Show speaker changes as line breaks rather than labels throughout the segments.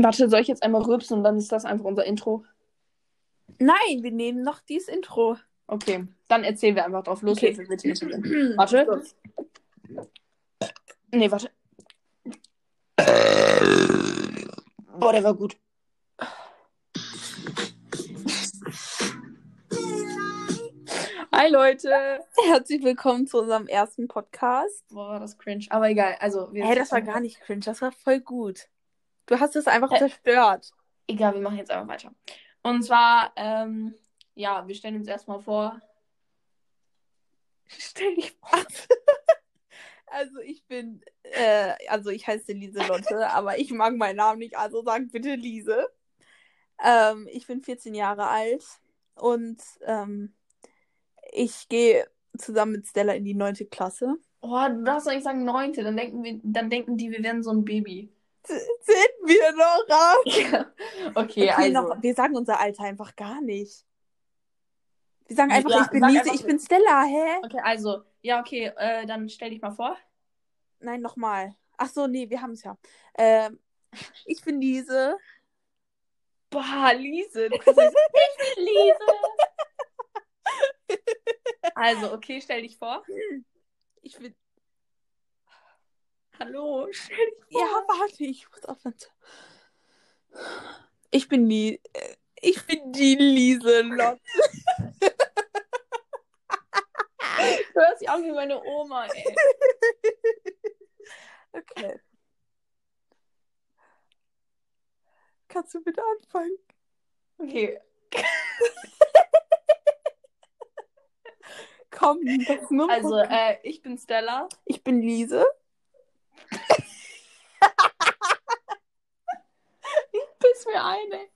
Warte, soll ich jetzt einmal rülpsen und dann ist das einfach unser Intro?
Nein, wir nehmen noch dieses Intro.
Okay, dann erzählen wir einfach drauf los.
Okay.
Warte. Nee, warte. Boah, der war gut. Hi Leute.
Herzlich willkommen zu unserem ersten Podcast.
Boah, war das cringe. Aber egal, also wir
Hey, das war gar nicht cringe, das war voll gut. Du hast es einfach
Hä?
zerstört.
Egal, wir machen jetzt einfach weiter. Und zwar, ähm, ja, wir stellen uns erstmal vor.
Stell dich vor. Also ich bin, äh, also ich heiße Lieselotte, aber ich mag meinen Namen nicht, also sag bitte Liese. Ähm, ich bin 14 Jahre alt und ähm, ich gehe zusammen mit Stella in die neunte Klasse.
Oh, du darfst doch nicht sagen neunte, dann denken wir, dann denken die, wir wären so ein Baby.
Sind wir noch raus?
Ja. Okay,
Okay,
also.
noch, wir sagen unser Alter einfach gar nicht. Wir sagen einfach,
Ja,
ich bin Lise, ich bin Stella, hä?
Okay, also, ja, okay, äh, dann stell dich mal vor.
Nein, nochmal. Ach so, nee, wir haben es ja. Ähm, ich bin Lise.
Boah, Lise, du ich bin Lise. Also, okay, stell dich vor.
Ich bin.
Hallo, stell dich vor.
Ja, warte, ich muss aufhören. Ich bin die. äh, Ich bin die Lieselot.
Du hörst dich an wie meine Oma, ey.
Okay. Kannst du bitte anfangen?
Okay,
Komm, das nur
also, äh, ich bin Stella.
Ich bin Lise.
Piss mir ein, ey.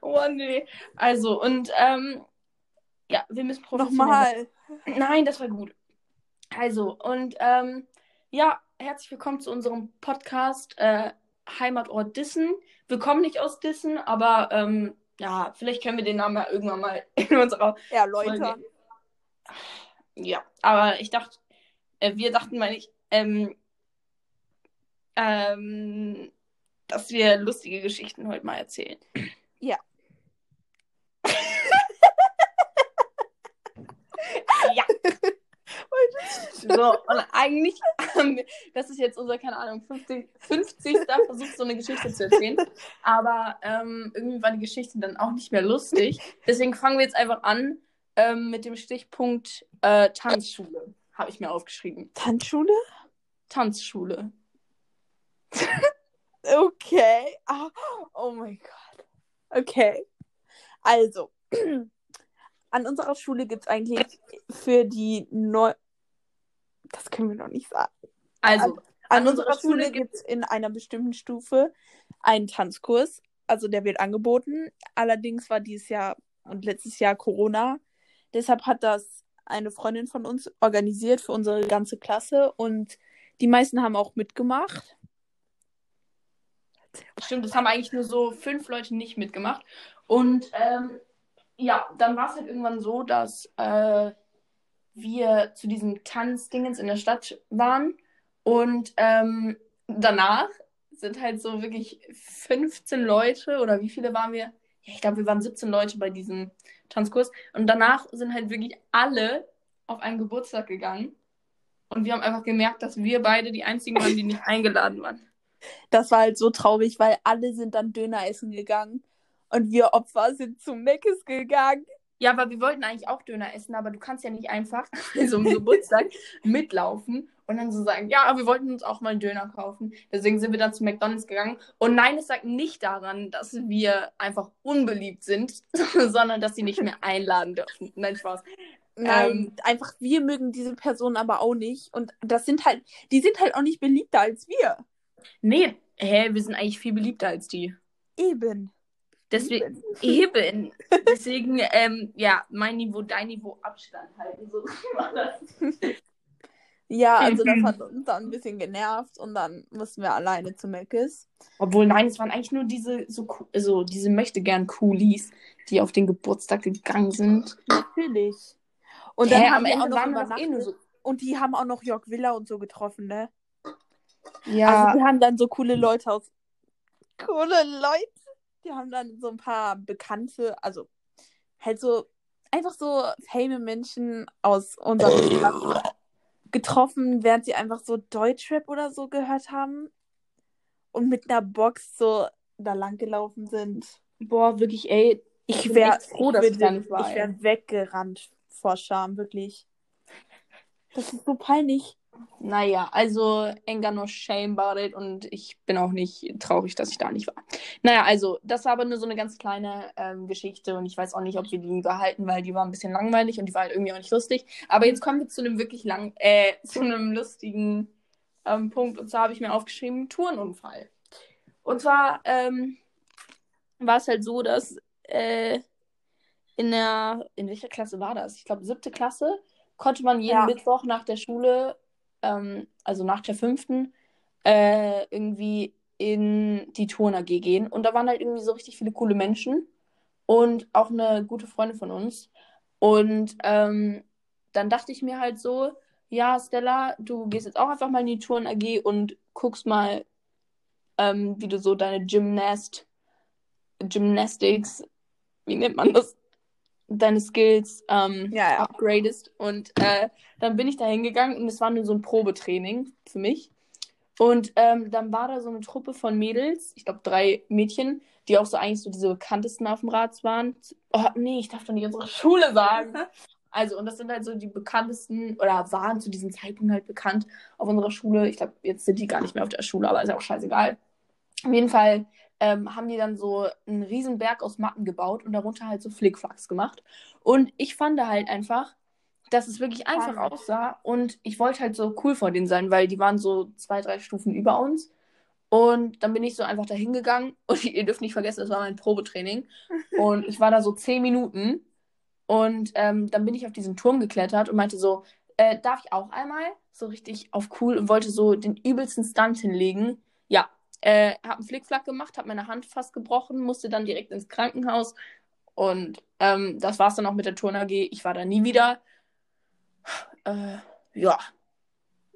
Oh, nee. Also, und, ähm, ja, wir müssen professionell
Nochmal.
Nein, das war gut. Also, und ähm, ja, herzlich willkommen zu unserem Podcast äh, Heimatort Dissen. Wir kommen nicht aus Dissen, aber ähm, ja, vielleicht können wir den Namen ja irgendwann mal in unserer.
Erläutern.
Ja, aber ich dachte, äh, wir dachten, meine ich, ähm, ähm, dass wir lustige Geschichten heute mal erzählen.
Ja.
Ja. So, und eigentlich, das ist jetzt unser, keine Ahnung, 50. 50. Versuch, so eine Geschichte zu erzählen. Aber ähm, irgendwie war die Geschichte dann auch nicht mehr lustig. Deswegen fangen wir jetzt einfach an ähm, mit dem Stichpunkt äh, Tanzschule. Habe ich mir aufgeschrieben.
Tanzschule?
Tanzschule.
Okay. Ah, oh mein Gott. Okay. Also, an unserer Schule gibt es eigentlich für die Neu... Das können wir noch nicht sagen.
Also,
An,
An
unserer
unserer
Schule
Schule
gibt es in einer bestimmten Stufe einen Tanzkurs. Also der wird angeboten. Allerdings war dieses Jahr und letztes Jahr Corona. Deshalb hat das eine Freundin von uns organisiert für unsere ganze Klasse und die meisten haben auch mitgemacht.
Stimmt, das haben eigentlich nur so fünf Leute nicht mitgemacht. Und ähm, ja, dann war es halt irgendwann so, dass äh, wir zu diesem Tanzdingens in der Stadt waren. Und ähm, danach sind halt so wirklich 15 Leute oder wie viele waren wir? Ja, ich glaube, wir waren 17 Leute bei diesem Tanzkurs. Und danach sind halt wirklich alle auf einen Geburtstag gegangen. Und wir haben einfach gemerkt, dass wir beide die einzigen waren, die nicht eingeladen waren.
Das war halt so traurig, weil alle sind dann Döner essen gegangen und wir Opfer sind zu Meckes gegangen.
Ja, aber wir wollten eigentlich auch Döner essen, aber du kannst ja nicht einfach bei so einem Geburtstag mitlaufen und dann so sagen, ja, wir wollten uns auch mal einen Döner kaufen. Deswegen sind wir dann zu McDonalds gegangen. Und nein, es sagt nicht daran, dass wir einfach unbeliebt sind, sondern dass sie nicht mehr einladen dürfen. Nein, Spaß.
Nein,
Ähm.
einfach wir mögen diese Person aber auch nicht und das sind halt, die sind halt auch nicht beliebter als wir.
Nee, hä, wir sind eigentlich viel beliebter als die.
Eben.
Deswegen, eben. Deswegen, ähm, ja, mein Niveau, dein Niveau, Abstand halten. So war das.
Ja, also das hat uns dann ein bisschen genervt und dann mussten wir alleine zu Meckes.
Obwohl, nein, es waren eigentlich nur diese, so, coo- so diese Möchtegern-Coolies, die auf den Geburtstag gegangen sind.
Natürlich. Und
Hä,
dann haben
am Ende
noch
waren wir eh nur so.
Und die haben auch noch Jörg Villa und so getroffen, ne?
Ja,
Also wir haben dann so coole Leute aus coole Leute. Die haben dann so ein paar bekannte, also halt so einfach so fame Menschen aus unserem getroffen, während sie einfach so Deutschrap oder so gehört haben und mit einer Box so da lang gelaufen sind.
Boah, wirklich, ey.
Ich wäre
froh, dass ich da nicht war,
Ich wäre weggerannt vor Scham, wirklich. Das ist so peinlich.
Naja, also Anger no shame about it und ich bin auch nicht traurig, dass ich da nicht war. Naja, also das war aber nur so eine ganz kleine ähm, Geschichte und ich weiß auch nicht, ob wir die behalten, weil die war ein bisschen langweilig und die war halt irgendwie auch nicht lustig. Aber jetzt kommen wir zu einem wirklich lang, äh, zu einem lustigen ähm, Punkt und zwar habe ich mir aufgeschrieben, Tourenunfall. Und zwar ähm, war es halt so, dass äh, in der, in welcher Klasse war das? Ich glaube, siebte Klasse konnte man jeden
Ja.
Mittwoch nach der Schule, ähm, also nach der fünften, äh, irgendwie in die Turn AG gehen. Und da waren halt irgendwie so richtig viele coole Menschen und auch eine gute Freundin von uns. Und ähm, dann dachte ich mir halt so, ja, Stella, du gehst jetzt auch einfach mal in die Turn AG und guckst mal, ähm, wie du so deine Gymnast, Gymnastics, wie nennt man das? Deine Skills ähm,
Ja, ja.
upgradest. Und äh, dann bin ich da hingegangen und es war nur so ein Probetraining für mich. Und ähm, dann war da so eine Truppe von Mädels, ich glaube drei Mädchen, die auch so eigentlich so diese bekanntesten auf dem Rad waren. Oh, nee, ich darf doch nicht unsere Schule sagen. Also, und das sind halt so die bekanntesten, oder waren zu diesem Zeitpunkt halt bekannt auf unserer Schule. Ich glaube, jetzt sind die gar nicht mehr auf der Schule, aber ist ja auch scheißegal. Auf jeden Fall ähm, haben die dann so einen riesen Berg aus Matten gebaut und darunter halt so Flickflacks gemacht. Und ich fand da halt einfach, dass es wirklich einfach
Spannend.
aussah und ich wollte halt so cool vor denen sein, weil die waren so zwei, drei Stufen über uns. Und dann bin ich so einfach da hingegangen und ihr dürft nicht vergessen, das war mein Probetraining. Und ich war da so zehn Minuten und ähm, dann bin ich auf diesen Turm geklettert und meinte so, äh, darf ich auch einmal? So richtig auf cool und wollte so den übelsten Stunt hinlegen. Ja, äh, hab einen Flickflack gemacht, hab meine Hand fast gebrochen, musste dann direkt ins Krankenhaus. Und ähm, das war's dann auch mit der Turn AG. Ich war da nie wieder. Äh, ja.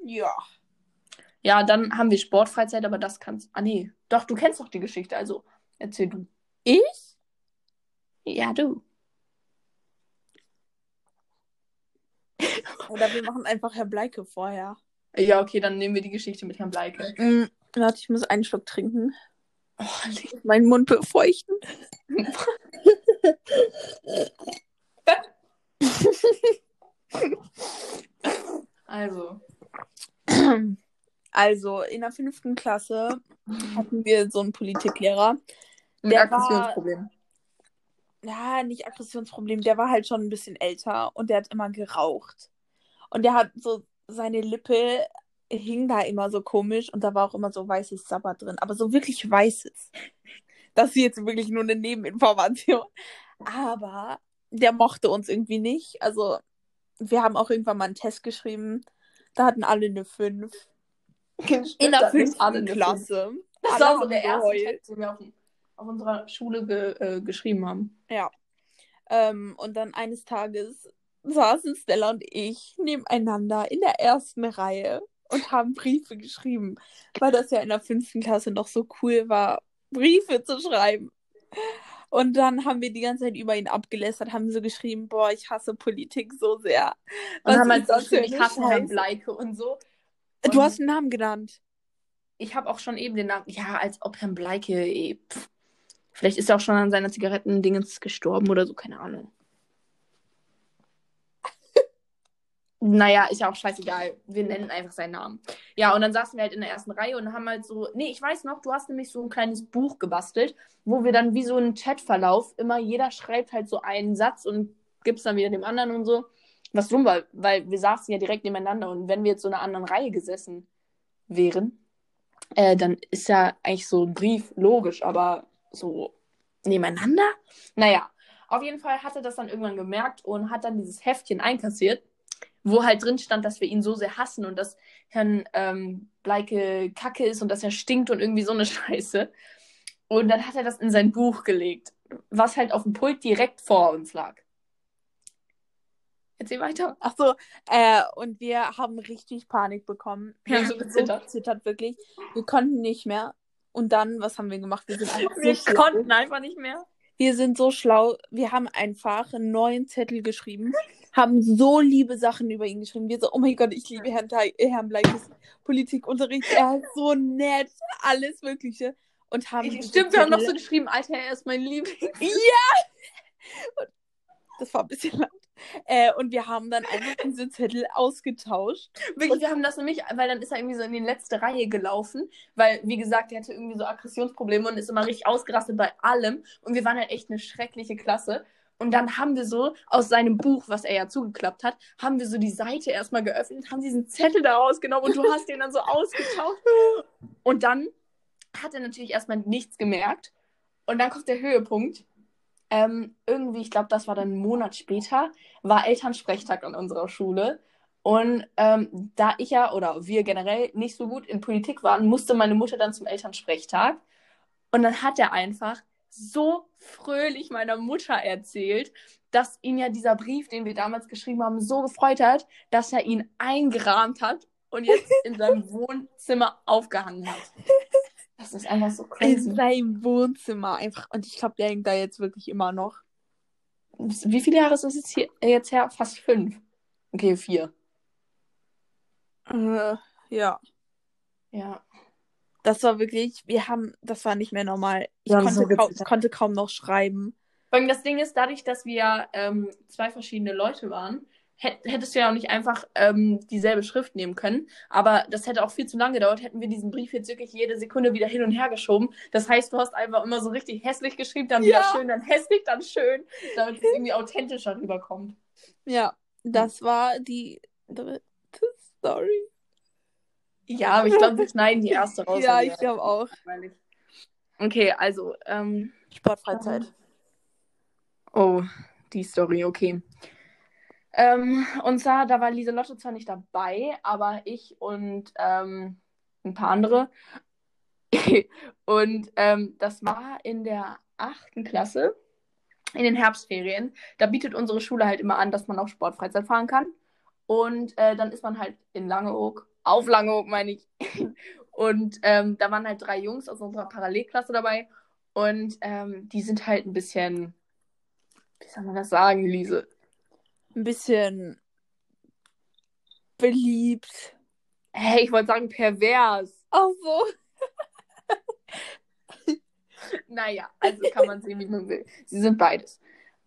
Ja.
Ja, dann haben wir Sportfreizeit, aber das kannst. Ah, nee. Doch, du kennst doch die Geschichte, also erzähl du.
Ich?
Ja, du.
Oder wir machen einfach Herr Bleike vorher.
Ja, okay, dann nehmen wir die Geschichte mit Herrn Bleike.
Mm, warte, ich muss einen Schluck trinken.
Oh.
Meinen Mund befeuchten.
Also.
Also, in der fünften Klasse hatten wir so einen Politiklehrer.
Mit
Der war-
Aggressionsproblem.
Ja, nicht Aggressionsproblem, der war halt schon ein bisschen älter und der hat immer geraucht. Und der hat so, seine Lippe hing da immer so komisch und da war auch immer so weißes Sabber drin, aber so wirklich weißes. Das ist jetzt wirklich nur eine Nebeninformation. Aber der mochte uns irgendwie nicht. Also, wir haben auch irgendwann mal einen Test geschrieben. Da hatten alle eine 5. In der fünften Klasse.
Das war so der erste. Text, den wir auf, auf unserer Schule ge, äh, geschrieben haben.
Ja. Ähm, und dann eines Tages saßen Stella und ich nebeneinander in der ersten Reihe und haben Briefe geschrieben, weil das ja in der fünften Klasse noch so cool war, Briefe zu schreiben. Und dann haben wir die ganze Zeit über ihn abgelästert, haben so geschrieben, boah, ich hasse Politik so sehr.
Und
Was
haben halt
für
ich hasse Herrn? Bleike und so.
Du
Und
hast einen Namen genannt.
Ich habe auch schon eben den Namen. Ja, als ob Herrn Bleike. eh, pff. Vielleicht ist er auch schon an seiner Zigarettendingens gestorben oder so, keine Ahnung. Naja, ist ja auch scheißegal. Wir nennen einfach seinen Namen. Ja, und dann saßen wir halt in der ersten Reihe und haben halt so. Nee, ich weiß noch, du hast nämlich so ein kleines Buch gebastelt, wo wir dann wie so einen Chatverlauf immer jeder schreibt halt so einen Satz und gibt es dann wieder dem anderen und so. Was dumm war, weil wir saßen ja direkt nebeneinander und wenn wir jetzt so in einer anderen Reihe gesessen wären, äh, dann ist ja eigentlich so ein Brief logisch, aber so nebeneinander? Naja, auf jeden Fall hat er das dann irgendwann gemerkt und hat dann dieses Heftchen einkassiert, wo halt drin stand, dass wir ihn so sehr hassen und dass Herrn ähm, Bleike kacke ist und dass er stinkt und irgendwie so eine Scheiße. Und dann hat er das in sein Buch gelegt, was halt auf dem Pult direkt vor uns lag. Erzähl weiter.
Ach so, äh, und wir haben richtig Panik bekommen.
Wir haben so gezittert.
gezittert, wirklich. Wir konnten nicht mehr. Und dann, was haben wir gemacht? Wir sind einfach
Wir
so schlau.
konnten einfach nicht mehr.
Wir sind so schlau. Wir haben einfach einen neuen Zettel geschrieben, haben so liebe Sachen über ihn geschrieben. Wir so, oh mein Gott, ich liebe Herrn, äh, Herrn Bleiches Politikunterricht. Er ist so nett, alles Mögliche. Und haben diese
Stimmt, wir haben noch so geschrieben, Alter, er ist mein Liebling.
Das war ein bisschen laut. Äh, und wir haben dann einfach diese Zettel ausgetauscht.
Wirklich, wir haben das nämlich, weil dann ist er irgendwie so in die letzte Reihe gelaufen, weil, wie gesagt, er hatte irgendwie so Aggressionsprobleme und ist immer richtig ausgerastet bei allem. Und wir waren halt echt eine schreckliche Klasse. Und dann haben wir so aus seinem Buch, was er ja zugeklappt hat, haben wir so die Seite erstmal geöffnet, haben diesen Zettel da rausgenommen und du hast den dann so ausgetauscht. Und dann hat er natürlich erstmal nichts gemerkt. Und dann kommt der Höhepunkt. Ähm, irgendwie, ich glaube, das war dann einen Monat später, war Elternsprechtag an unserer Schule. Und ähm, da ich ja oder wir generell nicht so gut in Politik waren, musste meine Mutter dann zum Elternsprechtag. Und dann hat er einfach so fröhlich meiner Mutter erzählt, dass ihn ja dieser Brief, den wir damals geschrieben haben, so gefreut hat, dass er ihn eingerahmt hat und jetzt in seinem Wohnzimmer aufgehangen hat. Das ist einfach so
In
crazy.
seinem Wohnzimmer einfach. Und ich glaube, der hängt da jetzt wirklich immer noch.
Wie viele Jahre ist das jetzt, hier, äh, jetzt her? Fast fünf. Okay, vier.
Äh, ja.
Ja.
Das war wirklich, wir haben, das war nicht mehr normal. Ich
haben
konnte,
so
kaum, konnte kaum noch schreiben.
Vor allem das Ding ist, dadurch, dass wir ähm, zwei verschiedene Leute waren, hätt, hättest du ja auch nicht einfach ähm, dieselbe Schrift nehmen können. Aber das hätte auch viel zu lange gedauert, hätten wir diesen Brief jetzt wirklich jede Sekunde wieder hin und her geschoben. Das heißt, du hast einfach immer so richtig hässlich geschrieben, dann wieder
Ja.
schön, dann hässlich, dann schön, damit es irgendwie authentischer rüberkommt.
Ja, das war die dritte Story.
Ja, aber ich glaube, wir schneiden die erste raus.
Ja, ich glaube auch.
Okay, also, ähm,
Sportfreizeit.
Oh, die Story, okay. Ähm, und zwar, da war Lieselotte zwar nicht dabei, aber ich und ähm, ein paar andere. und ähm, das war in der achten Klasse, in den Herbstferien. Da bietet unsere Schule halt immer an, dass man auch Sportfreizeit fahren kann. Und äh, dann ist man halt in Langeoog, auf Langeoog meine ich. Und ähm, da waren halt drei Jungs aus unserer Parallelklasse dabei. Und ähm, die sind halt ein bisschen, wie soll man das sagen, Lise?
Ein bisschen beliebt.
Hey, ich wollte sagen pervers.
Ach so.
Naja, also kann man sehen, wie man will. Sie sind beides.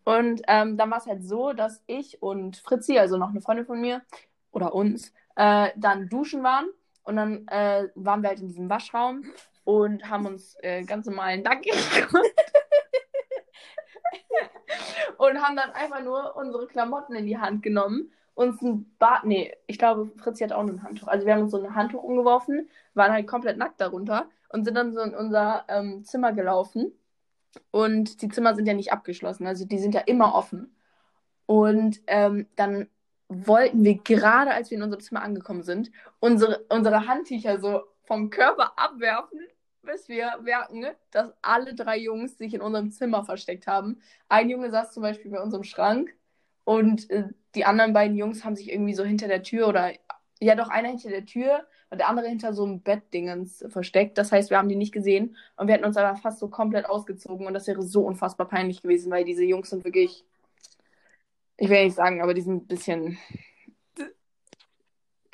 Und ähm, dann war es halt so, dass ich und Fritzi, also noch eine Freundin von mir oder uns, äh, dann duschen waren. Und dann äh, waren wir halt in diesem Waschraum und haben uns äh, ganz normal nackig gemacht. und haben dann einfach nur unsere Klamotten in die Hand genommen. Uns ein Bad, nee, ich glaube, Fritzi hat auch ein Handtuch. Also wir haben uns so ein Handtuch umgeworfen, waren halt komplett nackt darunter und sind dann so in unser ähm, Zimmer gelaufen. Und die Zimmer sind ja nicht abgeschlossen, also die sind ja immer offen. Und ähm, dann wollten wir gerade, als wir in unserem Zimmer angekommen sind, unsere, unsere Handtücher so vom Körper abwerfen, bis wir merken, dass alle drei Jungs sich in unserem Zimmer versteckt haben. Ein Junge saß zum Beispiel bei unserem Schrank und äh, die anderen beiden Jungs haben sich irgendwie so hinter der Tür oder ja doch einer hinter der Tür und der andere hinter so einem Bettdingens versteckt. Das heißt, wir haben die nicht gesehen und wir hätten uns aber fast so komplett ausgezogen und das wäre so unfassbar peinlich gewesen, weil diese Jungs sind wirklich, ich will nicht sagen, aber die sind ein bisschen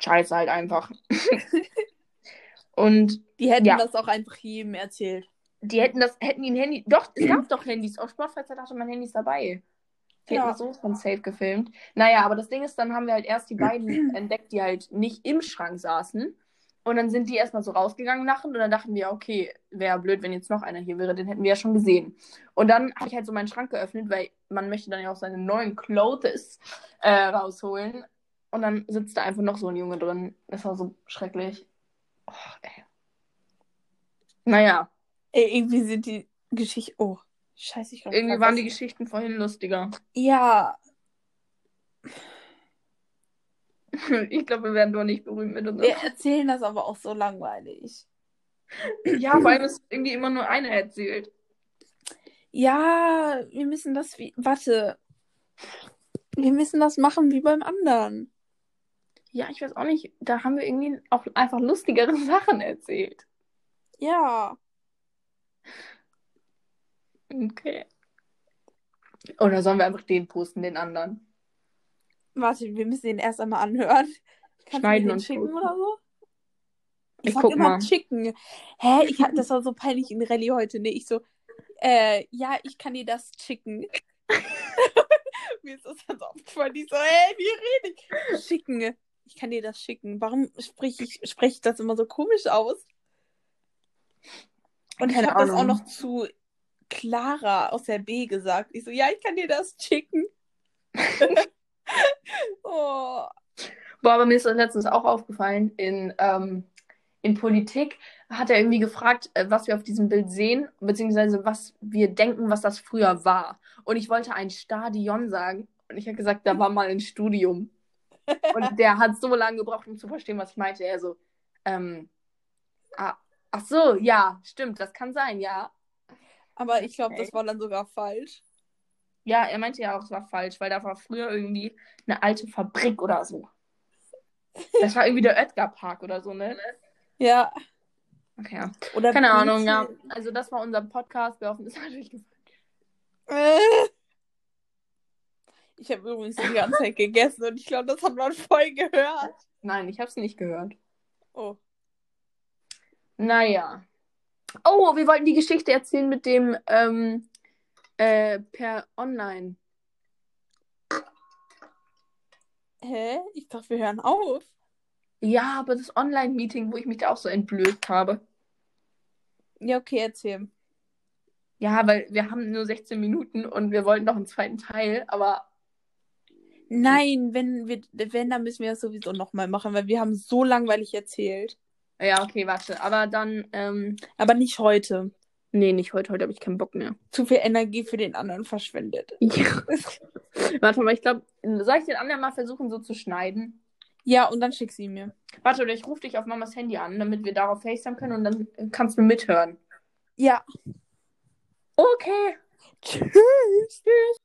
scheiße halt einfach. und
Die hätten
Ja.
das auch einfach jedem erzählt.
die hätten das, hätten die ein Handy, doch, es gab doch Handys, auf Sportfreizeit hatte man Handys dabei. Die
Ja.
so von safe gefilmt. Naja, aber das Ding ist, dann haben wir halt erst die beiden entdeckt, die halt nicht im Schrank saßen. Und dann sind die erstmal so rausgegangen lachen und dann dachten wir, okay, wäre blöd, wenn jetzt noch einer hier wäre, den hätten wir ja schon gesehen. Und dann habe ich halt so meinen Schrank geöffnet, weil man möchte dann ja auch seine neuen Clothes äh, rausholen. Und dann sitzt da einfach noch so ein Junge drin. Das war so schrecklich. Oh, ey. Naja,
Ey, irgendwie sind die Geschichten. Oh, scheiße, ich
irgendwie waren die. Geschichten vorhin lustiger.
Ja,
Ich glaube, wir werden doch nicht berühmt mit uns.
wir erzählen das aber auch so langweilig.
Ja, allem ist irgendwie immer nur einer erzählt.
Ja, wir müssen das wie. Warte. Wir müssen das machen wie beim anderen.
Ja, ich weiß auch nicht. Da haben wir irgendwie auch einfach lustigere Sachen erzählt.
Ja.
Okay. Oder sollen wir einfach den posten, den anderen?
Warte, wir müssen den erst einmal anhören. Kannst
Schneiden und
den schicken
posten.
oder so? Ich,
Ich
sag
guck
immer
mal.
schicken. Hä? Ich, das war so peinlich in Rallye heute, ne? Ich so, äh, ja, ich kann dir das schicken. Mir ist das so aufgefallen. Ich so, hey, wie rede ich? Schicken. Ich kann dir das schicken. Warum spreche ich, spreche ich das immer so komisch aus? Und ich
Keine
habe das auch noch zu Clara aus der B gesagt. Ich so, ja, ich kann dir das schicken. oh.
Boah, aber mir ist das letztens auch aufgefallen. In, ähm, in Politik hat er irgendwie gefragt, äh, was wir auf diesem Bild sehen, beziehungsweise was wir denken, was das früher war. Und ich wollte ein Stadion sagen. Und ich habe gesagt, da war mal ein Studium. Und der hat so lange gebraucht, um zu verstehen, was ich meinte. Er so, ähm, ah, ach so, ja, stimmt, das kann sein, ja.
Aber ich glaube,
Okay.
das war dann sogar falsch.
Ja, er meinte ja auch, es war falsch, weil da war früher irgendwie eine alte Fabrik oder so. Das war irgendwie der Oetker Park oder so, ne?
Ja.
Okay, ja.
Oder
Keine Ahnung, ja. Also das war unser Podcast. Wir hoffen, es hat euch gefallen.
Äh. Ich habe übrigens die ganze Zeit gegessen und ich glaube, das hat man voll gehört.
Nein, ich habe es nicht gehört.
Oh.
Naja. Oh, wir wollten die Geschichte erzählen mit dem ähm, äh, per Online.
Hä? Ich dachte, wir hören auf.
Ja, aber das Online-Meeting, wo ich mich da auch so entblößt habe.
Ja, okay, erzähl.
Ja, weil wir haben nur 16 Minuten und wir wollten noch einen zweiten Teil, aber
Nein, wenn wir, wenn, dann müssen wir das sowieso nochmal machen, weil wir haben so langweilig erzählt.
ja, okay, warte. Aber dann, ähm,
Aber nicht heute.
nee, nicht heute. Heute habe ich keinen Bock mehr.
Zu viel Energie für den anderen verschwendet.
Ja. Warte mal, ich glaube, soll ich den anderen mal versuchen, so zu schneiden?
Ja, und dann schick sie mir.
Warte, oder ich rufe dich auf Mamas Handy an, damit wir darauf FaceTime können und dann kannst du mithören.
Ja.
Okay.
Tschüss.
Tschüss.